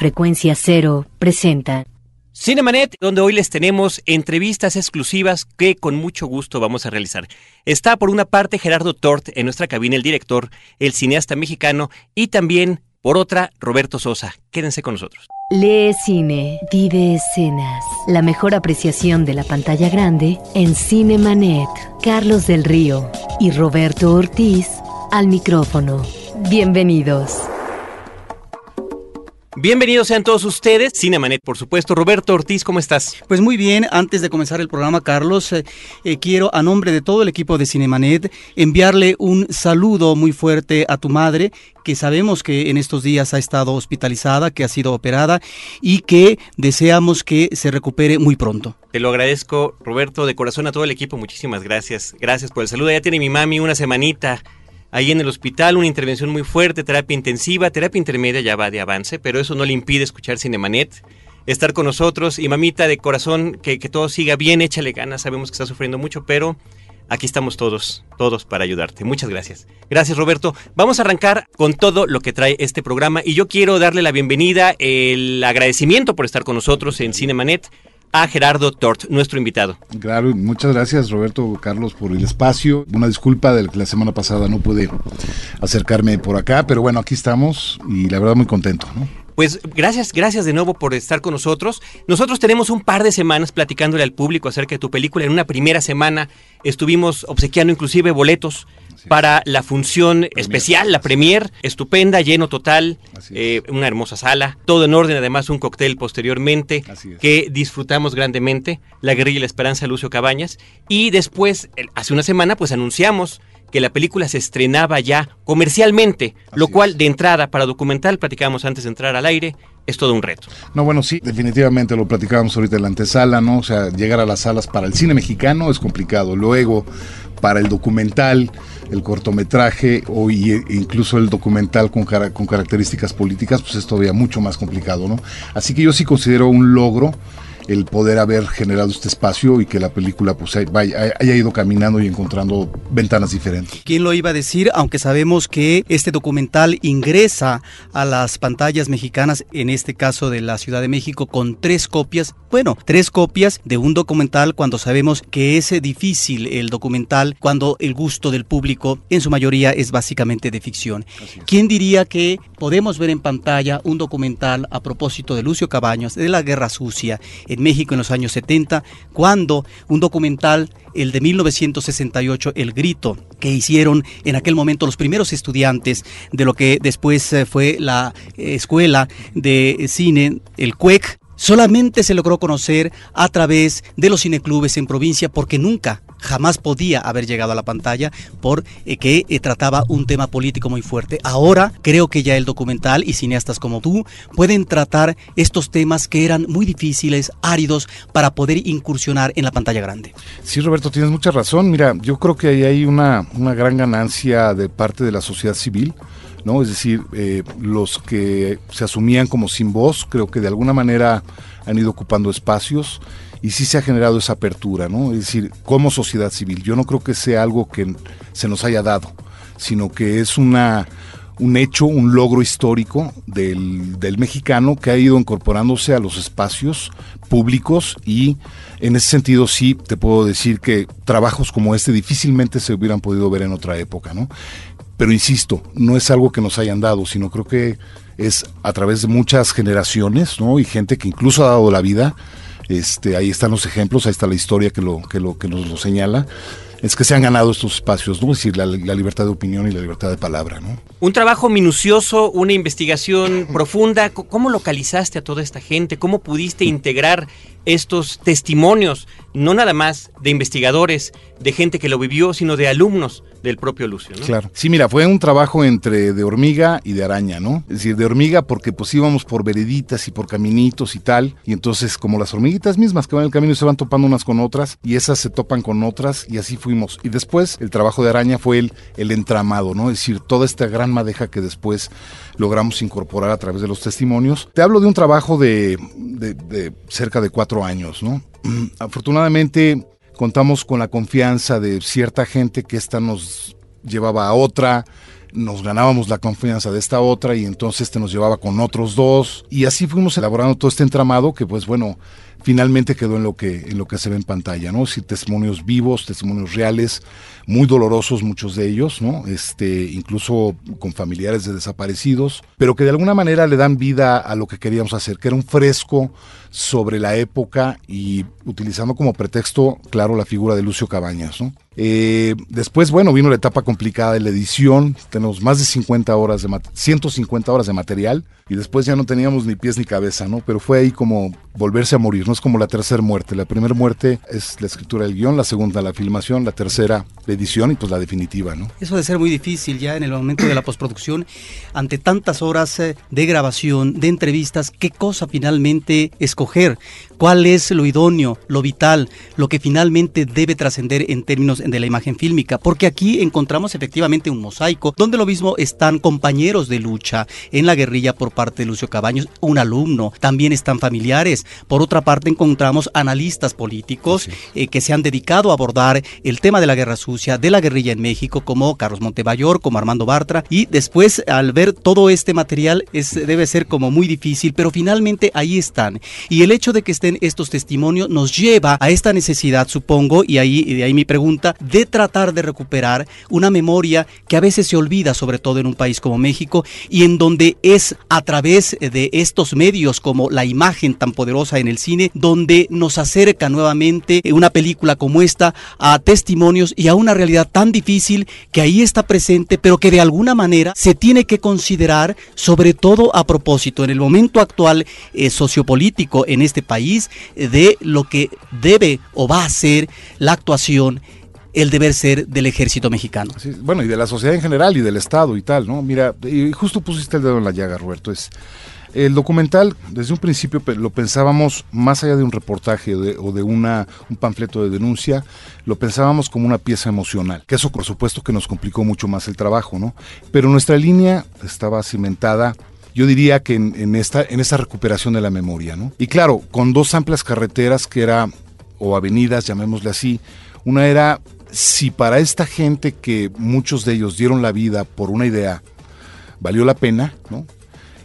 Frecuencia Cero presenta Cinemanet, donde hoy les tenemos entrevistas exclusivas que con mucho gusto vamos a realizar. Está por una parte Gerardo Tort en nuestra cabina, el director, el cineasta mexicano, y también por otra Roberto Sosa. Quédense con nosotros. Lee cine, vive escenas. La mejor apreciación de la pantalla grande en Cinemanet. Carlos del Río y Roberto Ortiz al micrófono. Bienvenidos. Bienvenidos sean todos ustedes, Cinemanet por supuesto. Roberto Ortiz, ¿cómo estás? Pues muy bien, antes de comenzar el programa, Carlos, eh, eh, quiero a nombre de todo el equipo de Cinemanet enviarle un saludo muy fuerte a tu madre, que sabemos que en estos días ha estado hospitalizada, que ha sido operada y que deseamos que se recupere muy pronto. Te lo agradezco, Roberto, de corazón a todo el equipo, muchísimas gracias. Gracias por el saludo. Ya tiene mi mami una semanita ahí en el hospital, una intervención muy fuerte, terapia intensiva, terapia intermedia ya va de avance, pero eso no le impide escuchar Cinemanet, estar con nosotros y mamita de corazón, que, que todo siga bien, échale ganas, sabemos que está sufriendo mucho, pero aquí estamos todos, todos para ayudarte. Muchas gracias. Gracias Roberto. Vamos a arrancar con todo lo que trae este programa y yo quiero darle la bienvenida, el agradecimiento por estar con nosotros en Cinemanet a Gerardo Tort, nuestro invitado. Claro, muchas gracias Roberto Carlos por el espacio. Una disculpa de que la semana pasada no pude acercarme por acá, pero bueno, aquí estamos y la verdad muy contento. Pues gracias, gracias de nuevo por estar con nosotros. Nosotros tenemos un par de semanas platicándole al público acerca de tu película. En una primera semana estuvimos obsequiando inclusive boletos para la función especial, la premier, estupenda, lleno total, eh, una hermosa sala, todo en orden, además un cóctel posteriormente que disfrutamos grandemente, La Guerrilla y la Esperanza Lucio Cabañas, y después, hace una semana, pues anunciamos que la película se estrenaba ya comercialmente, lo cual de entrada para documental, platicábamos antes de entrar al aire, es todo un reto. No, bueno, sí, definitivamente lo platicábamos ahorita en la antesala, ¿no? O sea, llegar a las salas para el cine mexicano es complicado. Luego, para el documental, el cortometraje o incluso el documental con, con características políticas, pues es todavía mucho más complicado, ¿no? Así que yo sí considero un logro el poder haber generado este espacio y que la película pues haya, ido caminando y encontrando ventanas diferentes. ¿Quién lo iba a decir? Aunque sabemos que este documental ingresa a las pantallas mexicanas, en este caso de la Ciudad de México, con tres copias, bueno, tres copias de un documental cuando sabemos que es difícil el documental cuando el gusto del público en su mayoría es básicamente de ficción. ¿Quién diría que podemos ver en pantalla un documental a propósito de Lucio Cabaños, de la Guerra Sucia, en México en los años 70, cuando un documental, el de 1968, El Grito, que hicieron en aquel momento los primeros estudiantes de lo que después eh, fue la eh, escuela de cine, el CUEC, solamente se logró conocer a través de los cineclubes en provincia porque nunca, jamás podía haber llegado a la pantalla porque eh, eh, trataba un tema político muy fuerte. Ahora creo que ya el documental y cineastas como tú pueden tratar estos temas que eran muy difíciles, áridos, para poder incursionar en la pantalla grande. Sí, Roberto, tienes mucha razón. Mira, yo creo que ahí hay una, una gran ganancia de parte de la sociedad civil. ¿No? Es decir, eh, los que se asumían como sin voz, creo que de alguna manera han ido ocupando espacios y sí se ha generado esa apertura, ¿no? Es decir, como sociedad civil, yo no creo que sea algo que se nos haya dado, sino que es una un hecho, un logro histórico del, del, mexicano que ha ido incorporándose a los espacios públicos y en ese sentido sí te puedo decir que trabajos como este difícilmente se hubieran podido ver en otra época, ¿no? Pero insisto, no es algo que nos hayan dado, sino creo que es a través de muchas generaciones, ¿no? Y gente que incluso ha dado la vida. Este, ahí están los ejemplos, ahí está la historia que lo, que lo, que nos lo señala es que se han ganado estos espacios, ¿no? Es decir, la, la, libertad de opinión y la libertad de palabra, ¿no? Un trabajo minucioso, una investigación profunda. ¿Cómo localizaste a toda esta gente? ¿Cómo pudiste integrar estos testimonios, no nada más de investigadores, de gente que lo vivió, sino de alumnos del propio Lucio, ¿no? Claro. Sí, mira, fue un trabajo entre de hormiga y de araña, ¿no? Es decir, de hormiga porque pues íbamos por vereditas y por caminitos y tal, y entonces como las hormiguitas mismas que van en el camino se van topando unas con otras, y esas se topan con otras, y así fuimos. Y después el trabajo de araña fue el, el entramado, ¿no? Es decir, toda esta gran madeja que después logramos incorporar a través de los testimonios. Te hablo de un trabajo de, de cerca de cuatro años, ¿no? Afortunadamente contamos con la confianza de cierta gente que esta nos llevaba a otra, nos ganábamos la confianza de esta otra y entonces este nos llevaba con otros dos y así fuimos elaborando todo este entramado que pues bueno, finalmente quedó en lo que en lo que se ve en pantalla, ¿no? Sí, testimonios vivos, testimonios reales, muy dolorosos muchos de ellos, ¿no? Este, incluso con familiares de desaparecidos, pero que de alguna manera le dan vida a lo que queríamos hacer, que era un fresco sobre la época y utilizando como pretexto, claro, la figura de Lucio Cabañas, ¿no? Eh, después, bueno, vino la etapa complicada de la edición. Tenemos más de 50 horas de 150 horas de material y después ya no teníamos ni pies ni cabeza, ¿no? Pero fue ahí como volverse a morir, no es como la tercera muerte. La primera muerte es la escritura del guion, la segunda la filmación, la tercera la edición y pues la definitiva, ¿no? Eso de ser muy difícil ya en el momento de la postproducción, ante tantas horas eh, de grabación, de entrevistas, ¿qué cosa finalmente escoger? ¿Cuál es lo idóneo, lo vital, lo que finalmente debe trascender en términos de la imagen fílmica? Porque aquí encontramos efectivamente un mosaico donde lo mismo están compañeros de lucha en la guerrilla por parte de Lucio Cabaños, un alumno, también están familiares. Por otra parte, encontramos analistas políticos eh, que se han dedicado a abordar el tema de la guerra sucia, de la guerrilla en México, como Carlos Montemayor, como Armando Bartra, y después al ver todo este material es, debe ser como muy difícil, pero finalmente ahí están. Y el hecho de que estén estos testimonios nos lleva a esta necesidad, supongo, y ahí de ahí mi pregunta, de tratar de recuperar una memoria que a veces se olvida, sobre todo en un país como México, y en donde es a través de estos medios como la imagen tan poderosa en el cine, donde nos acerca nuevamente una película como esta a testimonios y a una realidad tan difícil que ahí está presente, pero que de alguna manera se tiene que considerar, sobre todo a propósito en el momento actual eh, sociopolítico en este país, eh, de lo que debe o va a ser la actuación el deber ser del ejército mexicano. bueno, y de la sociedad en general y del Estado y tal, ¿no? Mira, y justo pusiste el dedo en la llaga, Roberto. Es, el documental, desde un principio lo pensábamos más allá de un reportaje o de una, un panfleto de denuncia, lo pensábamos como una pieza emocional, que eso por supuesto que nos complicó mucho más el trabajo, ¿no? Pero nuestra línea estaba cimentada yo diría que en, esta, en recuperación de la memoria, ¿no? Y claro, con dos amplias carreteras que era, o avenidas, llamémosle así, una era si para esta gente que muchos de ellos dieron la vida por una idea, valió la pena, ¿no?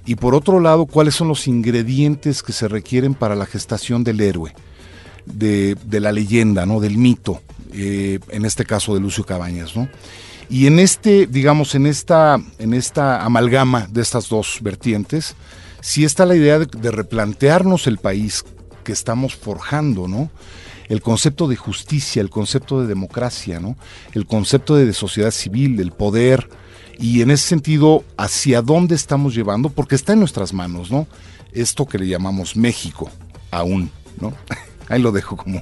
Y por otro lado, cuáles son los ingredientes que se requieren para la gestación del héroe, de, la leyenda, ¿no? Del mito, eh, en este caso de Lucio Cabañas, ¿no? Y en este, digamos, en esta, en esta amalgama de estas dos vertientes, sí está la idea de, de replantearnos el país que estamos forjando, ¿no? el concepto de justicia, el concepto de democracia, ¿no? el concepto de sociedad civil, del poder, y en ese sentido, hacia dónde estamos llevando, porque está en nuestras manos, ¿no? Esto que le llamamos México, aún, ¿no? Ahí lo dejo como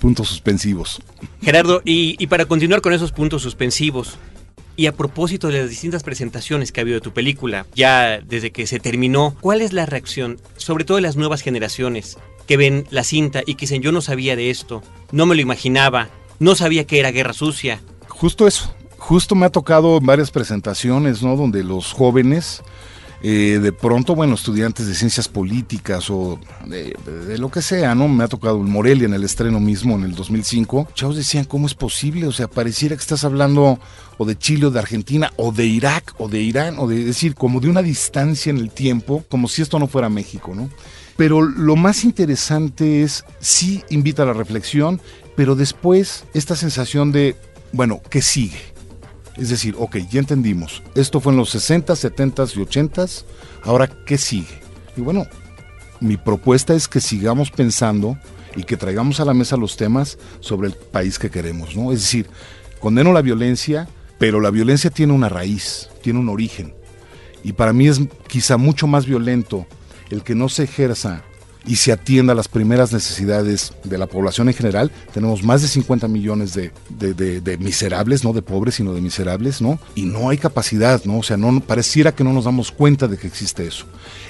puntos suspensivos. Gerardo, y, y para continuar con esos puntos suspensivos, y a propósito de las distintas presentaciones que ha habido de tu película, ya desde que se terminó, ¿cuál es la reacción, sobre todo de las nuevas generaciones, que ven la cinta y que dicen yo no sabía de esto, no me lo imaginaba, no sabía que era guerra sucia. Justo eso, justo me ha tocado en varias presentaciones, ¿no? Donde los jóvenes, eh, de pronto, bueno, estudiantes de ciencias políticas o de, lo que sea, ¿no? Me ha tocado el Morelia en el estreno mismo en el 2005. Chavos decían, ¿cómo es posible? O sea, pareciera que estás hablando o de Chile o de Argentina o de Irak o de Irán o de decir, como de una distancia en el tiempo, como si esto no fuera México, ¿no? Pero lo más interesante es, sí invita a la reflexión, pero después esta sensación de, bueno, ¿qué sigue? Es decir, ok, ya entendimos, esto fue en los 60, 70 y 80, ahora, ¿qué sigue? Y bueno, mi propuesta es que sigamos pensando y que traigamos a la mesa los temas sobre el país que queremos, ¿no? Es decir, condeno la violencia, pero la violencia tiene una raíz, tiene un origen. Y para mí es quizá mucho más violento el que no se ejerza y se atienda a las primeras necesidades de la población en general. Tenemos más de 50 millones de, miserables, no de pobres, sino de miserables, ¿no? Y no hay capacidad, ¿no? O sea, no pareciera que no nos damos cuenta de que existe eso.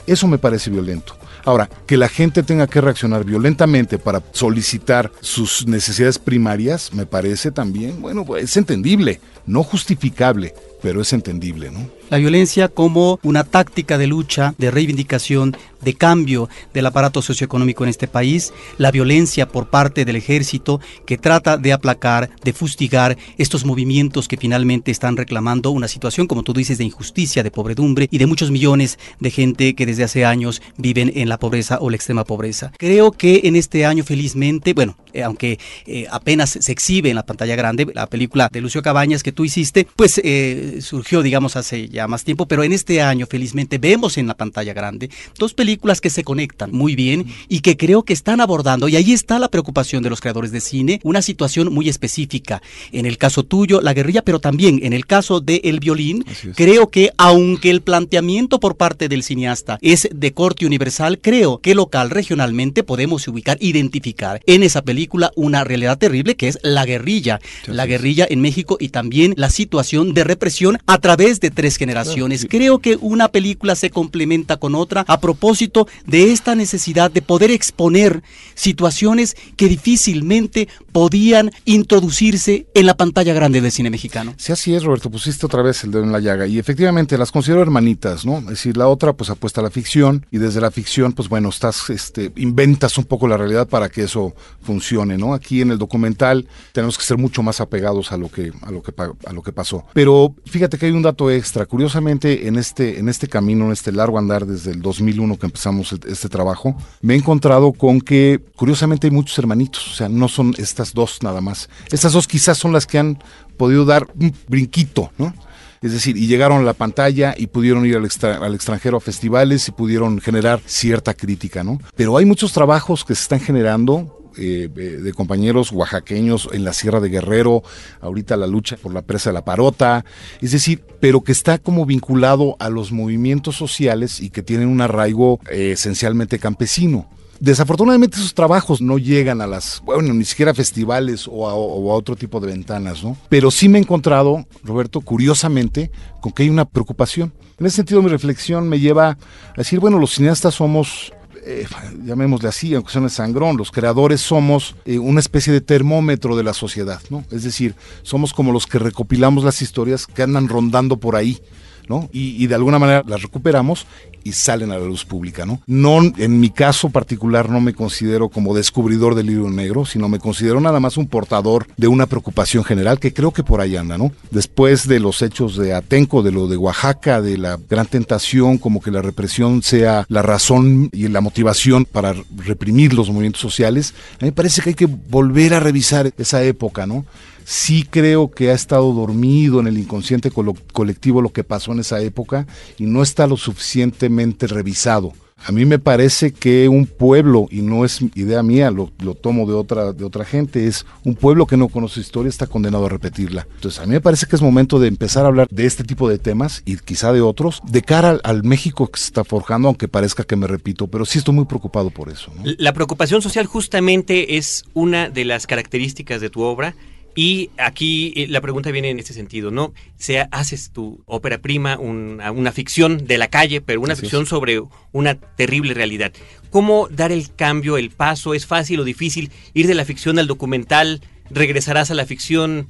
Eso me parece violento. Ahora, que la gente tenga que reaccionar violentamente para solicitar sus necesidades primarias, me parece también, bueno, pues, es entendible, no justificable, pero es entendible, ¿no? La violencia como una táctica de lucha, de reivindicación, de cambio del aparato socioeconómico en este país, la violencia por parte del ejército que trata de aplacar, de fustigar estos movimientos que finalmente están reclamando una situación, como tú dices, de injusticia, de pobredumbre y de muchos millones de gente que desde hace años viven en la pobreza o la extrema pobreza. Creo que en este año, felizmente, bueno, eh, aunque eh, apenas se exhibe en la pantalla grande, la película de Lucio Cabañas que tú hiciste, pues eh, surgió, digamos, hace ya más tiempo, pero en este año, felizmente, vemos en la pantalla grande dos películas que se conectan muy bien y que creo que están abordando, y ahí está la preocupación de los creadores de cine, una situación muy específica. En el caso tuyo, la guerrilla, pero también en el caso de El Violín, creo que aunque el planteamiento por parte del cineasta es de corte universal, creo que local, regionalmente, podemos ubicar, identificar en esa película una realidad terrible que es la guerrilla. La guerrilla en México y también la situación de represión a través de tres generaciones. Creo que una película se complementa con otra a propósito de esta necesidad de poder exponer situaciones que difícilmente podían introducirse en la pantalla grande del cine mexicano. Sí, así es, Roberto, pusiste otra vez el dedo en la llaga y efectivamente las considero hermanitas, ¿no? Es decir, la otra pues apuesta a la ficción y desde la ficción pues bueno, estás, este, inventas un poco la realidad para que eso funcione, ¿no? Aquí en el documental tenemos que ser mucho más apegados a lo que, a lo que, a lo que pasó. Pero fíjate que hay un dato extra, curiosamente en este, en este camino, en este largo andar desde el 2001 que empezamos este trabajo, me he encontrado con que curiosamente hay muchos hermanitos, o sea, no son estas dos nada más. Estas dos quizás son las que han podido dar un brinquito, ¿no? Es decir, y llegaron a la pantalla y pudieron ir al, al, extranjero a festivales y pudieron generar cierta crítica, ¿no? Pero hay muchos trabajos que se están generando eh, de compañeros oaxaqueños en la Sierra de Guerrero, ahorita la lucha por la presa de la Parota, es decir, pero que está como vinculado a los movimientos sociales y que tienen un arraigo eh, esencialmente campesino. Desafortunadamente esos trabajos no llegan a las, bueno, ni siquiera a festivales o a, otro tipo de ventanas, ¿no? Pero sí me he encontrado, Roberto, curiosamente, con que hay una preocupación. En ese sentido mi reflexión me lleva a decir, bueno, los cineastas somos eh, llamémosle así, aunque suene sangrón, los creadores somos eh, una especie de termómetro de la sociedad, ¿no? Es decir, somos como los que recopilamos las historias que andan rondando por ahí. ¿no? Y, de alguna manera las recuperamos y salen a la luz pública, ¿no? No, en mi caso particular no me considero como descubridor del libro negro, sino me considero nada más un portador de una preocupación general que creo que por ahí anda, ¿no? Después de los hechos de Atenco, de lo de Oaxaca, de la gran tentación, como que la represión sea la razón y la motivación para reprimir los movimientos sociales, a mí me parece que hay que volver a revisar esa época, ¿no? Sí creo que ha estado dormido en el inconsciente colectivo lo que pasó en esa época y no está lo suficientemente revisado. A mí me parece que un pueblo, y no es idea mía, lo, lo, tomo de otra, de otra gente, es un pueblo que no conoce historia está condenado a repetirla. Entonces a mí me parece que es momento de empezar a hablar de este tipo de temas y quizá de otros, de cara al, México que se está forjando, aunque parezca que me repito, pero sí estoy muy preocupado por eso. La preocupación social justamente es una de las características de tu obra y aquí eh, la pregunta viene en este sentido, ¿no? Sea, haces tu ópera prima, una, una ficción de la calle, pero una Así ficción es. sobre una terrible realidad. ¿Cómo dar el cambio, el paso? ¿Es fácil o difícil ir de la ficción al documental? ¿Regresarás a la ficción?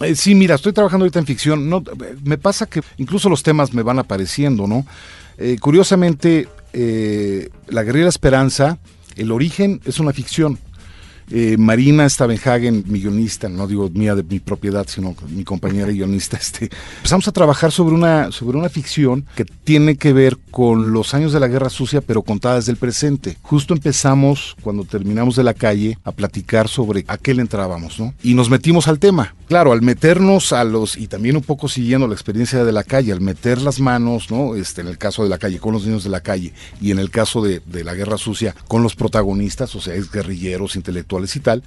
Eh, sí, mira, estoy trabajando ahorita en ficción. No, me pasa que incluso los temas me van apareciendo, ¿no? Eh, curiosamente, eh, La Guerrera Esperanza, el origen es una ficción eh, Marina Stavenhagen, mi guionista, no digo mía de mi propiedad, sino mi compañera guionista, este, empezamos a trabajar sobre una, sobre una ficción que tiene que ver con los años de la Guerra Sucia, pero contada desde el presente. Justo empezamos, cuando terminamos de la calle, a platicar sobre a qué le entrábamos, ¿no? Y nos metimos al tema. Claro, al meternos a los, y también un poco siguiendo la experiencia de la calle, al meter las manos, ¿no? Este, en el caso de la calle, con los niños de la calle, y en el caso de, de la Guerra Sucia, con los protagonistas, o sea, es guerrilleros, intelectuales y tal,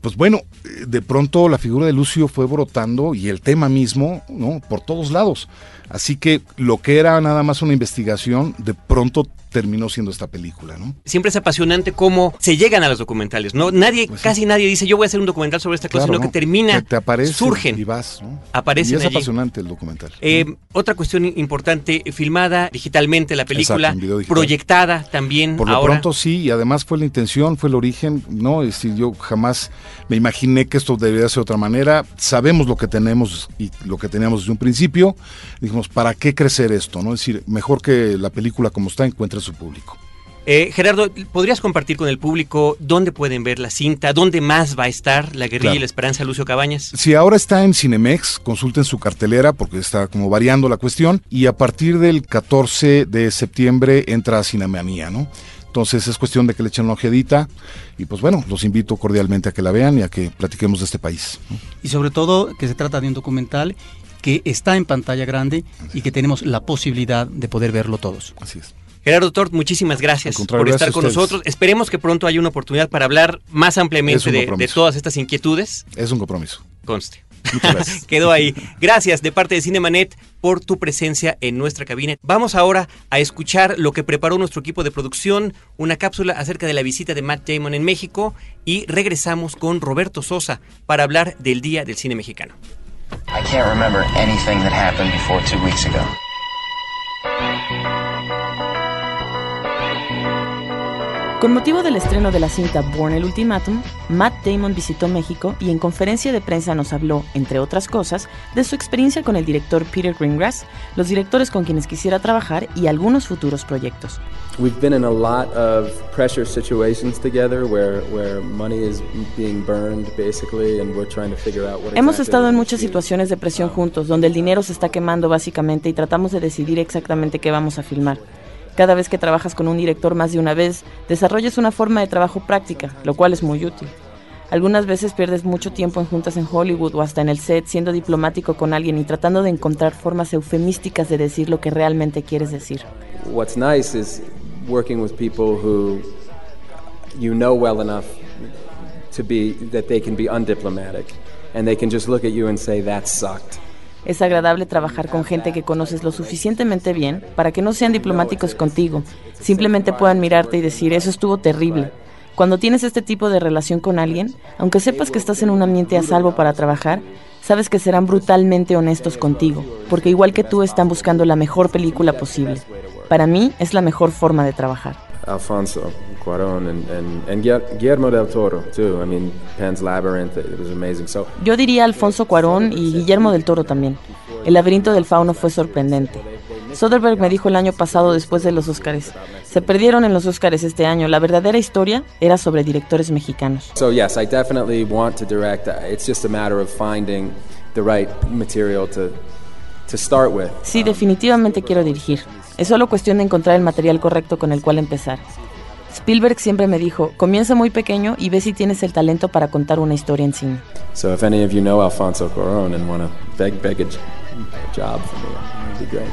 pues bueno, de pronto la figura de Lucio fue brotando y el tema mismo, ¿no? Por todos lados. Así que lo que era nada más una investigación, de pronto terminó siendo esta película, ¿no? Siempre es apasionante cómo se llegan a los documentales, ¿no? Nadie, pues casi nadie dice yo voy a hacer un documental sobre esta cosa, sino que termina, te aparece surgen y vas, ¿no? Aparecen y es apasionante el documental. Eh, otra cuestión importante, filmada digitalmente la película, proyectada también. Por lo pronto sí, y además fue la intención, fue el origen, ¿no? Es decir, yo jamás me imaginé que esto debería ser de otra manera. Sabemos lo que tenemos y lo que teníamos desde un principio. Dijimos, ¿para qué crecer esto? ¿no? Es decir, mejor que la película como está encuentre su público. Eh, Gerardo, ¿podrías compartir con el público dónde pueden ver la cinta? ¿Dónde más va a estar La Guerrilla y la Esperanza Lucio Cabañas? Si ahora está en Cinemex, consulten su cartelera porque está como variando la cuestión y a partir del 14 de septiembre entra a Cinemanía, ¿no? Entonces es cuestión de que le echen una ojeadita y pues bueno, los invito cordialmente a que la vean y a que platiquemos de este país. Y sobre todo que se trata de un documental que está en pantalla grande y que tenemos la posibilidad de poder verlo todos. Así es. Gerardo Tort, muchísimas gracias por estar con nosotros. Esperemos que pronto haya una oportunidad para hablar más ampliamente de, todas estas inquietudes. Es un compromiso. Conste. Muchas gracias. Quedó ahí. Gracias de parte de Cinemanet por tu presencia en nuestra cabina. Vamos ahora a escuchar lo que preparó nuestro equipo de producción, una cápsula acerca de la visita de Matt Damon en México y regresamos con Roberto Sosa para hablar del Día del Cine Mexicano. I can't remember anything that happened before two weeks ago. Con motivo del estreno de la cinta Born el Ultimatum, Matt Damon visitó México y en conferencia de prensa nos habló, entre otras cosas, de su experiencia con el director Peter Greengrass, los directores con quienes quisiera trabajar y algunos futuros proyectos. Hemos estado en muchas situaciones de presión juntos, donde el dinero se está quemando básicamente y tratamos de decidir exactamente qué vamos a filmar. Cada vez que trabajas con un director más de una vez, desarrollas una forma de trabajo práctica, lo cual es muy útil. Algunas veces pierdes mucho tiempo en juntas en Hollywood o hasta en el set siendo diplomático con alguien y tratando de encontrar formas eufemísticas de decir lo que realmente quieres decir. What's nice is working with people who you know well enough to be that they can be undiplomatic and they can just look at you and say that sucked. Es agradable trabajar con gente que conoces lo suficientemente bien para que no sean diplomáticos contigo, simplemente puedan mirarte y decir, eso estuvo terrible. Cuando tienes este tipo de relación con alguien, aunque sepas que estás en un ambiente a salvo para trabajar, sabes que serán brutalmente honestos contigo, porque igual que tú están buscando la mejor película posible. Para mí es la mejor forma de trabajar. Alfonso Cuarón and, and, and Guillermo del Toro too. I mean, Pan's Labyrinth, it was amazing. So, Yo diría Alfonso Cuarón y Guillermo del Toro también. El laberinto del fauno fue sorprendente. Soderbergh me dijo el año pasado después de los Oscars, se perdieron en los Oscars este año. La verdadera historia era sobre directores mexicanos. So yes, I definitely want to direct. It's just a matter of finding the right material to to start with. Sí, definitivamente quiero dirigir. Es solo cuestión de encontrar el material correcto con el cual empezar. Spielberg siempre me dijo, comienza muy pequeño y ve si tienes el talento para contar una historia en cine. So if any of you know Alfonso Cuarón and want to beg, beg a job for me, that'd be great.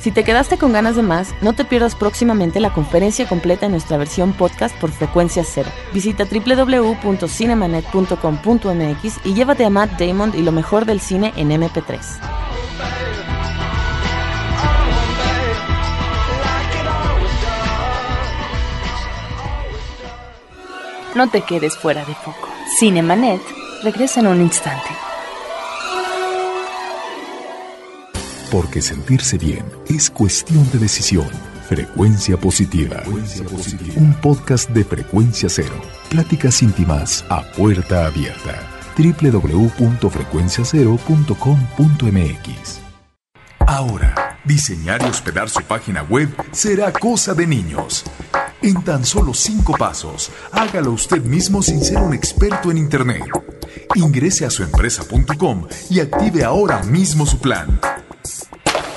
Si te quedaste con ganas de más, no te pierdas próximamente la conferencia completa en nuestra versión podcast por frecuencia cero. Visita www.cinemanet.com.mx y llévate a Matt Damon y lo mejor del cine en MP3. No te quedes fuera de foco. Cinemanet regresa en un instante. Porque sentirse bien es cuestión de decisión. Frecuencia positiva. Un podcast de frecuencia cero. Pláticas íntimas a puerta abierta. www.frecuenciacero.com.mx Ahora, diseñar y hospedar su página web será cosa de niños. En tan solo cinco pasos, hágalo usted mismo sin ser un experto en Internet. Ingrese a suempresa.com y active ahora mismo su plan.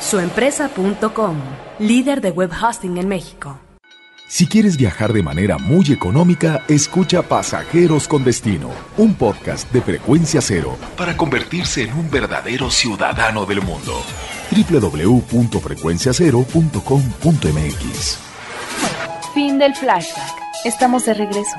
Suempresa.com, líder de web hosting en México. Si quieres viajar de manera muy económica, escucha Pasajeros con Destino, un podcast de frecuencia cero para convertirse en un verdadero ciudadano del mundo. www.frecuenciacero.com.mx Fin del flashback. Estamos de regreso.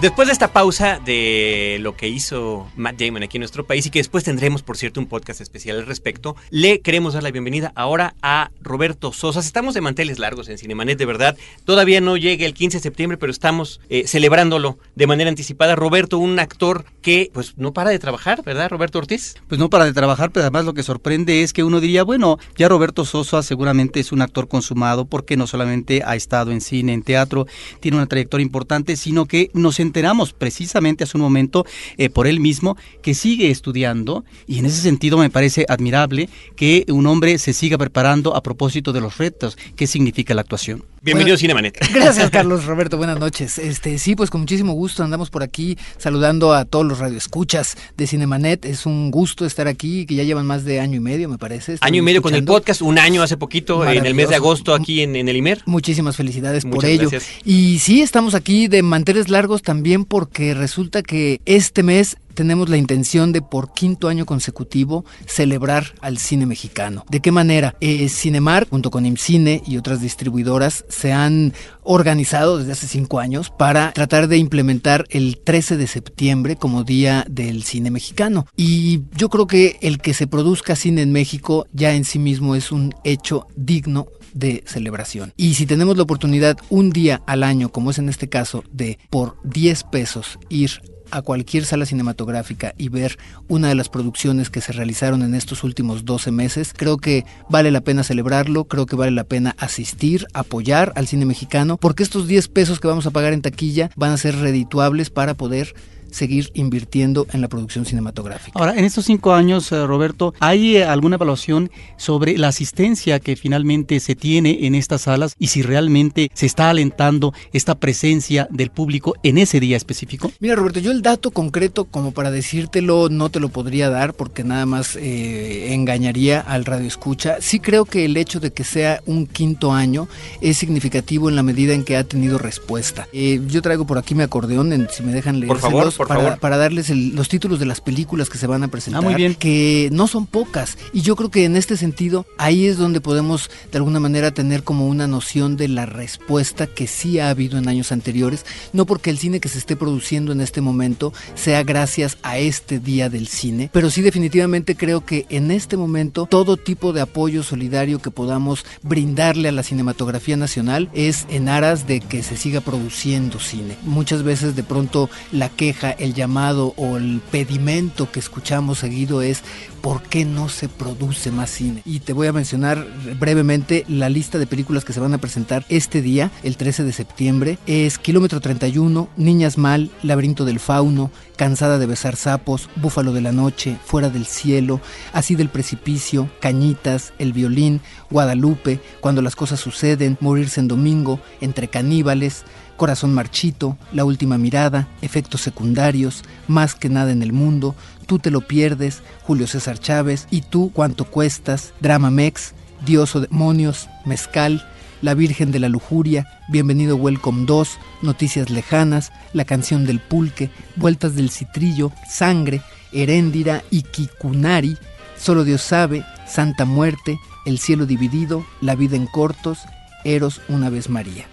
Después de esta pausa de lo que hizo Matt Damon aquí en nuestro país y que después tendremos, por cierto, un podcast especial al respecto, le queremos dar la bienvenida ahora a Roberto Sosa. Estamos de manteles largos en Cinemanet, de verdad. Todavía no llega el 15 de septiembre, pero estamos eh, celebrándolo de manera anticipada. Roberto, un actor que pues no para de trabajar, ¿verdad, Roberto Ortiz? Pues no para de trabajar, pero además lo que sorprende es que uno diría, bueno, ya Roberto Sosa seguramente es un actor consumado porque no solamente ha estado en cine, en teatro, tiene una trayectoria importante, sino que nos enteramos precisamente hace un momento eh, por él mismo que sigue estudiando y en ese sentido me parece admirable que un hombre se siga preparando a propósito de los retos que significa la actuación. Bienvenido a Cinemanet. Gracias, Carlos Roberto. Buenas noches. Este, sí, pues con muchísimo gusto andamos por aquí saludando a todos los radioescuchas de Cinemanet. Es un gusto estar aquí, que ya llevan más de año y medio, me parece. año y medio con el podcast, un año hace poquito, en el mes de agosto aquí en, el IMER. Muchísimas felicidades por ello. Y sí, estamos aquí de manteles largos también porque resulta que este mes tenemos la intención de por quinto año consecutivo celebrar al cine mexicano. ¿De qué manera? Eh, Cinemar, junto con IMCINE y otras distribuidoras, se han organizado desde hace cinco años para tratar de implementar el 13 de septiembre como Día del Cine Mexicano. Y yo creo que el que se produzca cine en México ya en sí mismo es un hecho digno de celebración. Y si tenemos la oportunidad un día al año, como es en este caso, de por 10 pesos ir a cualquier sala cinematográfica y ver una de las producciones que se realizaron en estos últimos 12 meses, creo que vale la pena celebrarlo, creo que vale la pena asistir, apoyar al cine mexicano, porque estos 10 pesos que vamos a pagar en taquilla van a ser redituables para poder seguir invirtiendo en la producción cinematográfica. Ahora, en estos cinco años, eh, Roberto, ¿hay eh, alguna evaluación sobre la asistencia que finalmente se tiene en estas salas y si realmente se está alentando esta presencia del público en ese día específico? Mira, Roberto, yo el dato concreto como para decírtelo no te lo podría dar porque nada más eh, engañaría al radio escucha. Sí creo que el hecho de que sea un quinto año es significativo en la medida en que ha tenido respuesta. yo traigo por aquí mi acordeón, en, si me dejan leer. Por favor para, darles los títulos de las películas que se van a presentar. Ah, muy bien. Que no son pocas. Y yo creo que en este sentido, ahí es donde podemos de alguna manera tener como una noción de la respuesta que sí ha habido en años anteriores. No porque el cine que se esté produciendo en este momento sea gracias a este día del cine, pero sí definitivamente creo que en este momento todo tipo de apoyo solidario que podamos brindarle a la cinematografía nacional es en aras de que se siga produciendo cine. Muchas veces de pronto la queja el llamado o el pedimento que escuchamos seguido es ¿por qué no se produce más cine? Y te voy a mencionar brevemente la lista de películas que se van a presentar este día, el 13 de septiembre. Es Kilómetro 31, Niñas Mal, Laberinto del Fauno, Cansada de besar sapos, Búfalo de la Noche, Fuera del Cielo, Así del Precipicio, Cañitas, El Violín, Guadalupe, Cuando las cosas suceden, Morirse en Domingo, Entre Caníbales, Corazón Marchito, La Última Mirada, Efectos Secundarios, Más que nada en el mundo, Tú te lo pierdes, Julio César Chávez, Y tú cuánto cuestas, Drama Mex, Dios o Demonios, Mezcal, La Virgen de la Lujuria, Bienvenido Welcome 2, Noticias Lejanas, La Canción del Pulque, Vueltas del Citrillo, Sangre, Heréndira y Kikunari, Solo Dios sabe, Santa Muerte, El Cielo Dividido, La Vida en Cortos, Eros una vez María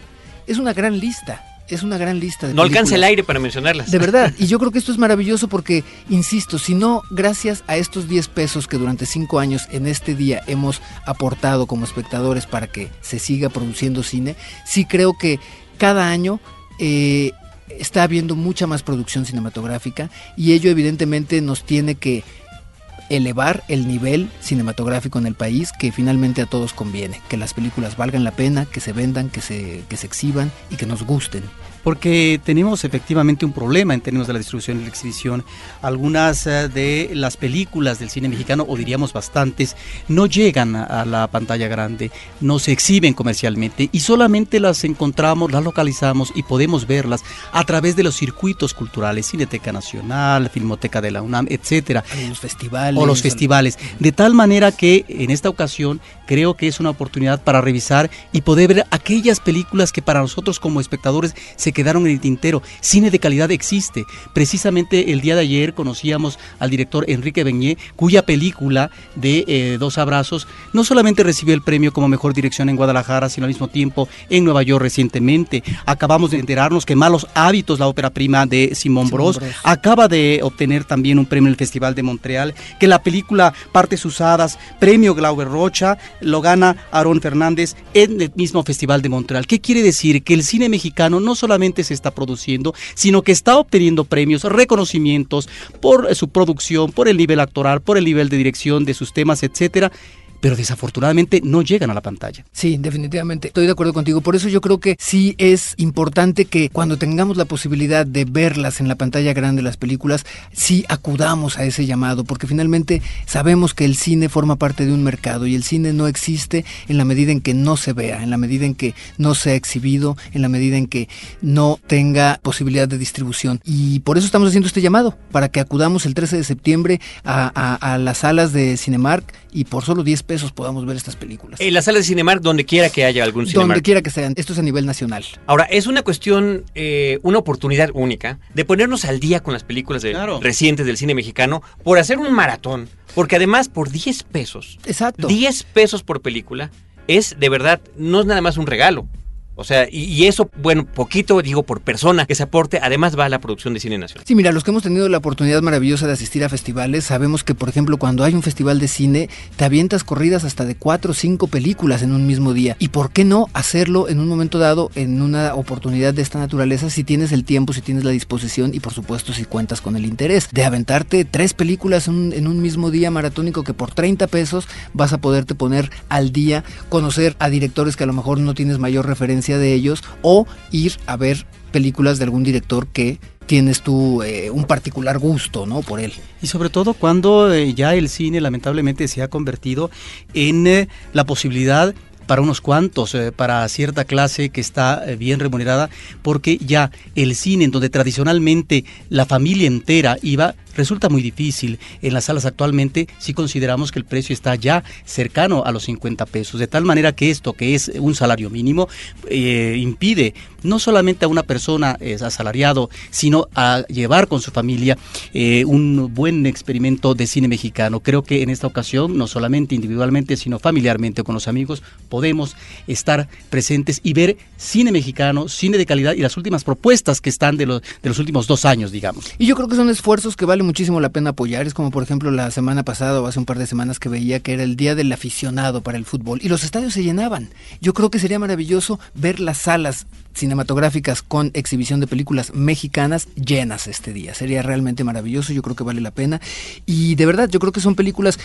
es una gran lista. Es una gran lista de No alcanza el aire para mencionarlas. De verdad. Y yo creo que esto es maravilloso porque, insisto, si no, gracias a estos 10 pesos que durante 5 años en este día hemos aportado como espectadores para que se siga produciendo cine, sí creo que cada año eh, está habiendo mucha más producción cinematográfica y ello evidentemente nos tiene que elevar el nivel cinematográfico en el país que finalmente a todos conviene, que las películas valgan la pena, que se vendan, que se, que se exhiban y que nos gusten porque tenemos efectivamente un problema en términos de la distribución y la exhibición. Algunas eh, de las películas del cine mexicano, o diríamos bastantes, no llegan a la pantalla grande, no se exhiben comercialmente y solamente las encontramos, las localizamos y podemos verlas a través de los circuitos culturales, Cineteca Nacional, Filmoteca de la UNAM, etcétera. Los festivales o los festivales. De tal manera que en esta ocasión creo que es una oportunidad para revisar y poder ver aquellas películas que para nosotros como espectadores se quedaron en el tintero. Cine de calidad existe. Precisamente el día de ayer conocíamos al director Enrique Beñé, cuya película de eh, Dos Abrazos no solamente recibió el premio como mejor dirección en Guadalajara, sino al mismo tiempo en Nueva York recientemente. Acabamos de enterarnos que Malos Hábitos, la ópera prima de Simón Bros, acaba de obtener también un premio en el Festival de Montreal, que la película Partes Usadas, premio Glauber Rocha, lo gana Aaron Fernández en el mismo Festival de Montreal. ¿Qué quiere decir? Que el cine mexicano no solamente se está produciendo, sino que está obteniendo premios, reconocimientos por su producción, por el nivel actoral, por el nivel de dirección de sus temas, etcétera pero desafortunadamente no llegan a la pantalla. Sí, definitivamente. Estoy de acuerdo contigo. Por eso yo creo que sí es importante que cuando tengamos la posibilidad de verlas en la pantalla grande, las películas, sí acudamos a ese llamado, porque finalmente sabemos que el cine forma parte de un mercado y el cine no existe en la medida en que no se vea, en la medida en que no sea exhibido, en la medida en que no tenga posibilidad de distribución. Y por eso estamos haciendo este llamado, para que acudamos el 13 de septiembre a, las salas de Cinemark y por solo 10 pesos podamos ver estas películas. En la sala de Cinemark, donde quiera que haya algún Cinemark. Donde quiera que sean. Esto es a nivel nacional. Ahora, es una cuestión, eh, una oportunidad única de ponernos al día con las películas recientes del cine mexicano por hacer un maratón. Porque además, por 10 pesos. Exacto. 10 pesos por película es de verdad, no es nada más un regalo. O sea, y, eso, bueno, poquito, digo, por persona que se aporte, además va a la producción de cine nacional. Sí, mira, los que hemos tenido la oportunidad maravillosa de asistir a festivales, sabemos que, por ejemplo, cuando hay un festival de cine, te avientas corridas hasta de cuatro o cinco películas en un mismo día. ¿Y por qué no hacerlo en un momento dado, en una oportunidad de esta naturaleza, si tienes el tiempo, si tienes la disposición y, por supuesto, si cuentas con el interés de aventarte tres películas en un, en un mismo día maratónico que por 30 pesos vas a poderte poner al día, conocer a directores que a lo mejor no tienes mayor referencia de ellos o ir a ver películas de algún director que tienes tú eh, un particular gusto, ¿no? Por él. Y sobre todo cuando eh, ya el cine lamentablemente se ha convertido en eh, la posibilidad para unos cuantos, para cierta clase que está bien remunerada, porque ya el cine en donde tradicionalmente la familia entera iba, resulta muy difícil. En las salas actualmente si consideramos que el precio está ya cercano a los 50 pesos, de tal manera que esto, que es un salario mínimo, eh, impide no solamente a una persona eh, asalariado, sino a llevar con su familia eh, un buen experimento de cine mexicano. Creo que en esta ocasión, no solamente individualmente, sino familiarmente con los amigos, podemos estar presentes y ver cine mexicano, cine de calidad y las últimas propuestas que están de los, de los últimos dos años, digamos. Y yo creo que son esfuerzos que valen muchísimo la pena apoyar. Es como, por ejemplo, la semana pasada o hace un par de semanas que veía que era el día del aficionado para el fútbol y los estadios se llenaban. Yo creo que sería maravilloso ver las salas cinematográficas con exhibición de películas mexicanas llenas este día. Sería realmente maravilloso, yo creo que vale la pena. Y de verdad, yo creo que son películas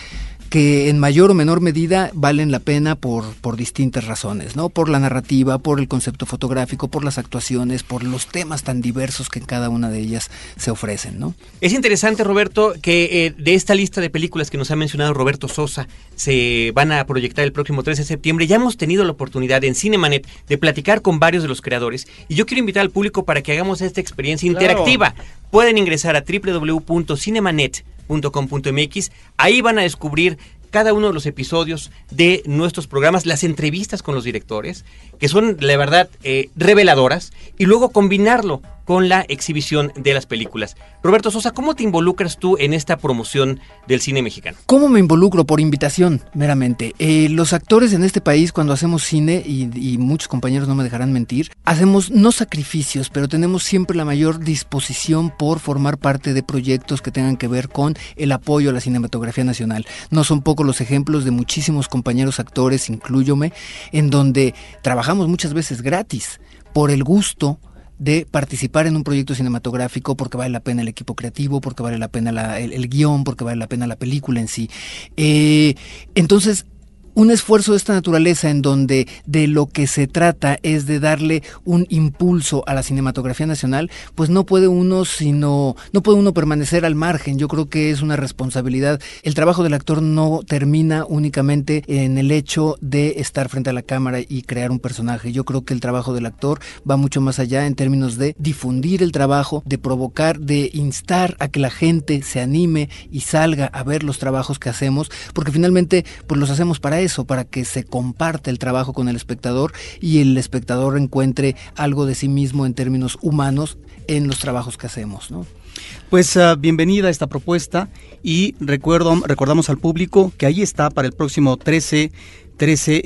que en mayor o menor medida valen la pena por, por distintas razones, ¿no? Por la narrativa, por el concepto fotográfico, por las actuaciones, por los temas tan diversos que en cada una de ellas se ofrecen, ¿no? Es interesante, Roberto, que eh, de esta lista de películas que nos ha mencionado Roberto Sosa, se van a proyectar el próximo 13 de septiembre. Ya hemos tenido la oportunidad en Cinemanet de platicar con varios de los creadores y yo quiero invitar al público para que hagamos esta experiencia interactiva. Pueden ingresar a www.cinemanet.com .com.mx. Ahí van a descubrir cada uno de los episodios de nuestros programas, las entrevistas con los directores, que son, la verdad, eh, reveladoras, y luego combinarlo con la exhibición de las películas. Roberto Sosa, ¿cómo te involucras tú en esta promoción del cine mexicano? ¿Cómo me involucro? Por invitación, meramente. Eh, los actores en este país, cuando hacemos cine, y, muchos compañeros no me dejarán mentir, hacemos no sacrificios, pero tenemos siempre la mayor disposición por formar parte de proyectos que tengan que ver con el apoyo a la cinematografía nacional. No son pocos los ejemplos de muchísimos compañeros actores, incluyome, en donde trabajamos muchas veces gratis por el gusto de participar en un proyecto cinematográfico porque vale la pena el equipo creativo, porque vale la pena el, guion, porque vale la pena la película en sí. Eh, entonces, un esfuerzo de esta naturaleza en donde de lo que se trata es de darle un impulso a la cinematografía nacional, pues no puede uno sino no puede uno permanecer al margen. Yo creo que es una responsabilidad. El trabajo del actor no termina únicamente en el hecho de estar frente a la cámara y crear un personaje. Yo creo que el trabajo del actor va mucho más allá en términos de difundir el trabajo, de provocar, de instar a que la gente se anime y salga a ver los trabajos que hacemos, porque finalmente pues los hacemos para eso, para que se comparte el trabajo con el espectador y el espectador encuentre algo de sí mismo en términos humanos en los trabajos que hacemos, ¿no? Pues uh, bienvenida a esta propuesta y recuerdo, recordamos al público que ahí está para el próximo 13 13,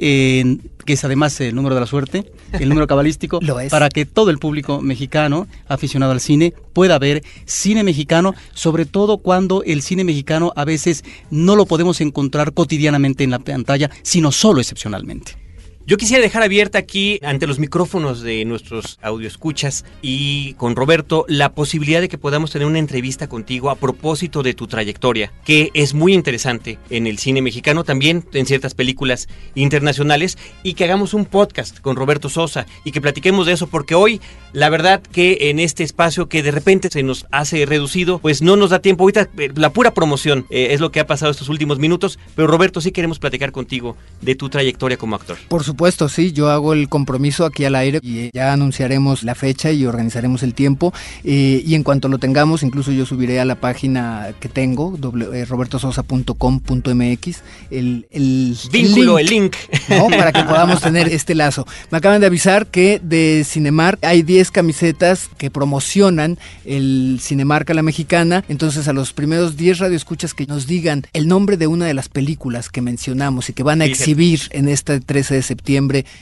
que es además el número de la suerte, el número cabalístico, para que todo el público mexicano aficionado al cine pueda ver cine mexicano, sobre todo cuando el cine mexicano a veces no lo podemos encontrar cotidianamente en la pantalla, sino solo excepcionalmente. Yo quisiera dejar abierta aquí ante los micrófonos de nuestros audioescuchas y con Roberto la posibilidad de que podamos tener una entrevista contigo a propósito de tu trayectoria, que es muy interesante en el cine mexicano, también en ciertas películas internacionales, y que hagamos un podcast con Roberto Sosa y que platiquemos de eso, porque hoy la verdad que en este espacio que de repente se nos hace reducido, pues no nos da tiempo. Ahorita eh, la pura promoción eh, es lo que ha pasado estos últimos minutos, pero Roberto sí queremos platicar contigo de tu trayectoria como actor. Por supuesto, sí, yo hago el compromiso aquí al aire y ya anunciaremos la fecha y organizaremos el tiempo. Eh, y en cuanto lo tengamos, incluso yo subiré a la página que tengo, eh, robertososa.com.mx, el, el vínculo, el link, para que podamos tener este lazo. Me acaban de avisar que de Cinemark hay 10 camisetas que promocionan el Cinemark a la mexicana. Entonces, a los primeros 10 radioescuchas que nos digan el nombre de una de las películas que mencionamos y que van a exhibir en este 13 de septiembre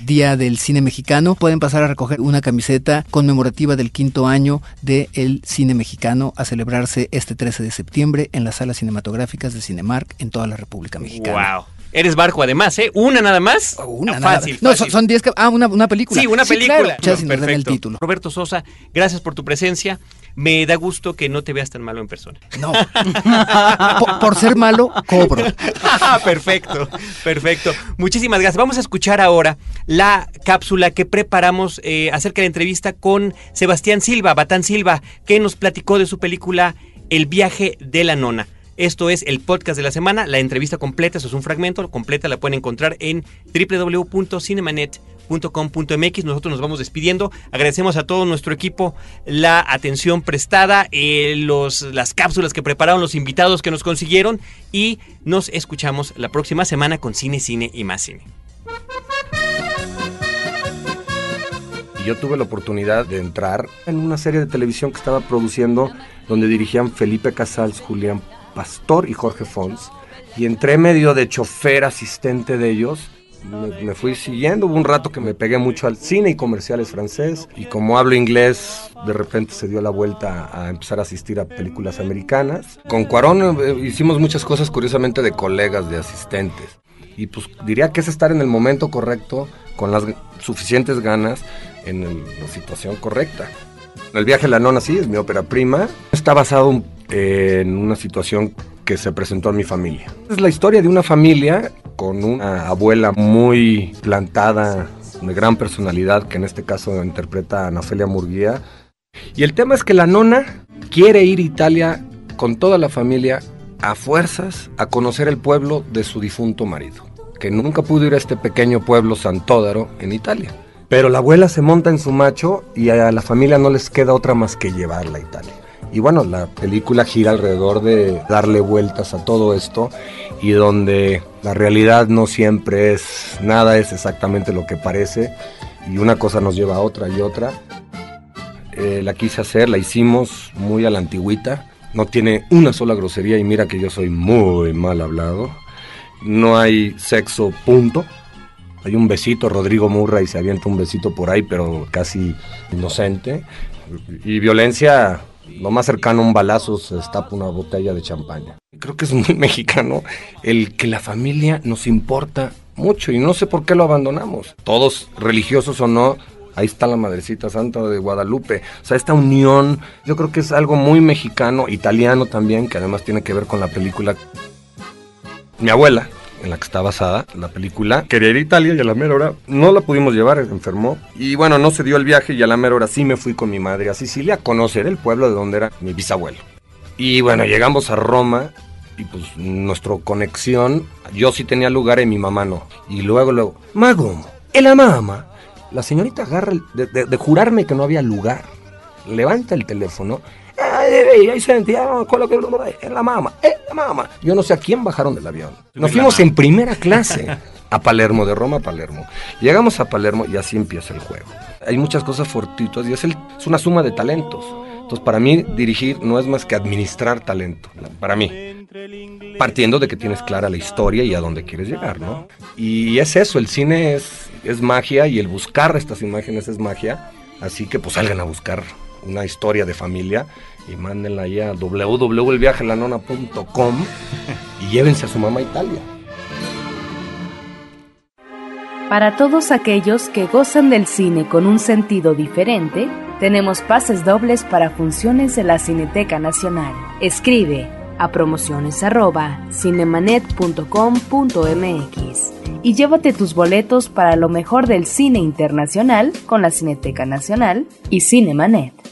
Día del Cine Mexicano, pueden pasar a recoger una camiseta conmemorativa del quinto año del cine mexicano a celebrarse este 13 de septiembre en las salas cinematográficas de Cinemark en toda la República Mexicana. Eres barco además, ¿eh? ¿Una nada más? Oh, una, nada fácil, No, son 10. Ah, una, una, película. Sí, una película. perfecto. el título. Roberto Sosa, gracias por tu presencia. Me da gusto que no te veas tan malo en persona. No. por, ser malo, cobro. perfecto, perfecto. Muchísimas gracias. Vamos a escuchar ahora la cápsula que preparamos eh, acerca de la entrevista con Sebastián Silva, Batán Silva, que nos platicó de su película El viaje de la nona. Esto es el podcast de la semana, la entrevista completa, eso es un fragmento, completa la pueden encontrar en www.cinemanet.com.mx. Nosotros nos vamos despidiendo. Agradecemos a todo nuestro equipo la atención prestada, eh, los, las cápsulas que prepararon, los invitados que nos consiguieron y nos escuchamos la próxima semana con Cine, Cine y más Cine. yo tuve la oportunidad de entrar en una serie de televisión que estaba produciendo donde dirigían Felipe Casals, Julián Pastor y Jorge Fons. Y entré medio de chofer asistente de ellos. Me, fui siguiendo, hubo un rato que me pegué mucho al cine y comerciales francés y como hablo inglés, de repente se dio la vuelta a empezar a asistir a películas americanas. Con Cuarón eh, hicimos muchas cosas curiosamente de colegas, de asistentes. Y pues diría que es estar en el momento correcto, con las suficientes ganas, en la situación correcta. El viaje a la nona sí, es mi ópera prima. Está basado en una situación que se presentó a mi familia. Es la historia de una familia con una abuela muy plantada, de gran personalidad, que en este caso interpreta a Anafelia Murguía. Y el tema es que la nona quiere ir a Italia con toda la familia a fuerzas a conocer el pueblo de su difunto marido, que nunca pudo ir a este pequeño pueblo Santódaro en Italia. Pero la abuela se monta en su macho y a la familia no les queda otra más que llevarla a Italia. Y bueno, la película gira alrededor de darle vueltas a todo esto y donde la realidad no siempre es, nada es exactamente lo que parece y una cosa nos lleva a otra y otra. Eh, la quise hacer, la hicimos muy a la antigüita, no tiene una sola grosería y mira que yo soy muy mal hablado. No hay sexo, punto hay un besito, Rodrigo Murray se avienta un besito por ahí, pero casi inocente. Y violencia, lo más cercano a un balazo se destapa una botella de champaña. Creo que es muy mexicano el que la familia nos importa mucho y no sé por qué lo abandonamos. Todos, religiosos o no, ahí está la Madrecita Santa de Guadalupe. O sea, esta unión, yo creo que es algo muy mexicano, italiano también, que además tiene que ver con la película. Mi abuela, en la que está basada la película. Quería ir a Italia y a la mera hora no la pudimos llevar, enfermó. Y bueno, no se dio el viaje y a la mera hora sí me fui con mi madre a Sicilia a conocer el pueblo de donde era mi bisabuelo. Y bueno, llegamos a Roma y pues nuestra conexión, yo sí tenía lugar y mi mamá no. Y luego, luego, Mago, en la mamá. La señorita agarra de, de, jurarme que no había lugar. Levanta el teléfono. Ahí Santiago, en la mamá, en la mamá. Yo no sé a quién bajaron del avión. Nos fuimos en primera clase a Palermo, de Roma a Palermo. Llegamos a Palermo y así empieza el juego. Hay muchas cosas fortuitas y es, el, es una suma de talentos. Entonces, para mí, dirigir no es más que administrar talento, para mí. Partiendo de que tienes clara la historia y a dónde quieres llegar, ¿no? Y es eso, el cine es, es magia y el buscar estas imágenes es magia. Así que pues salgan a buscar una historia de familia y mándenla ahí a www.elviajelanona.com y llévense a su mamá a Italia. Para todos aquellos que gozan del cine con un sentido diferente, tenemos pases dobles para funciones de la Cineteca Nacional. Escribe a promociones@cinemanet.com.mx y llévate tus boletos para lo mejor del cine internacional con la Cineteca Nacional y Cinemanet.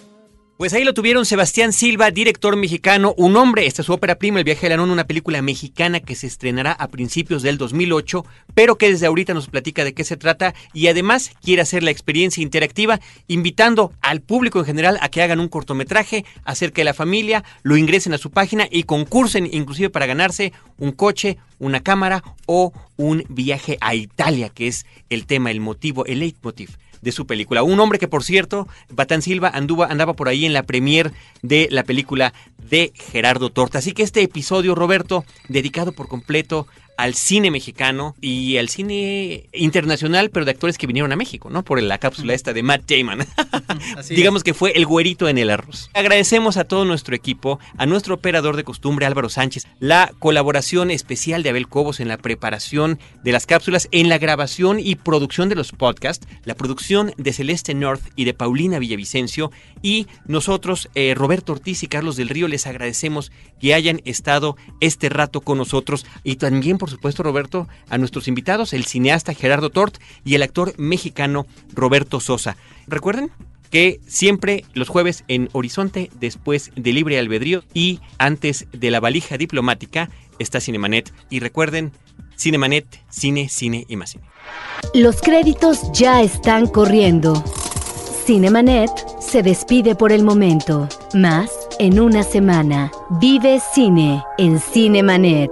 Pues ahí lo tuvieron Sebastián Silva, director mexicano, un hombre, esta es su ópera prima, El viaje de la nona, una película mexicana que se estrenará a principios del 2008, pero que desde ahorita nos platica de qué se trata y además quiere hacer la experiencia interactiva, invitando al público en general a que hagan un cortometraje acerca de la familia, lo ingresen a su página y concursen inclusive para ganarse un coche, una cámara o un viaje a Italia, que es el tema, el motivo, el leitmotiv de su película. Un hombre que, por cierto, Batán Silva anduva, andaba por ahí en la premier de la película de Gerardo Torta. Así que este episodio, Roberto, dedicado por completo al cine mexicano y al cine internacional, pero de actores que vinieron a México, ¿no? Por la cápsula esta de Matt Damon. Digamos que fue el güerito en el arroz. Agradecemos a todo nuestro equipo, a nuestro operador de costumbre Álvaro Sánchez, la colaboración especial de Abel Cobos en la preparación de las cápsulas, en la grabación y producción de los podcasts, la producción de Celeste North y de Paulina Villavicencio y nosotros, eh, Roberto Ortiz y Carlos del Río, les agradecemos que hayan estado este rato con nosotros y también, por supuesto, Roberto, a nuestros invitados, el cineasta Gerardo Tort y el actor mexicano Roberto Sosa. Recuerden que siempre los jueves en Horizonte, después de Libre Albedrío y antes de la valija diplomática, está Cinemanet. Y recuerden, Cinemanet, cine, cine y más cine. Los créditos ya están corriendo. Cinemanet se despide por el momento. Más en una semana. Vive cine en Cinemanet.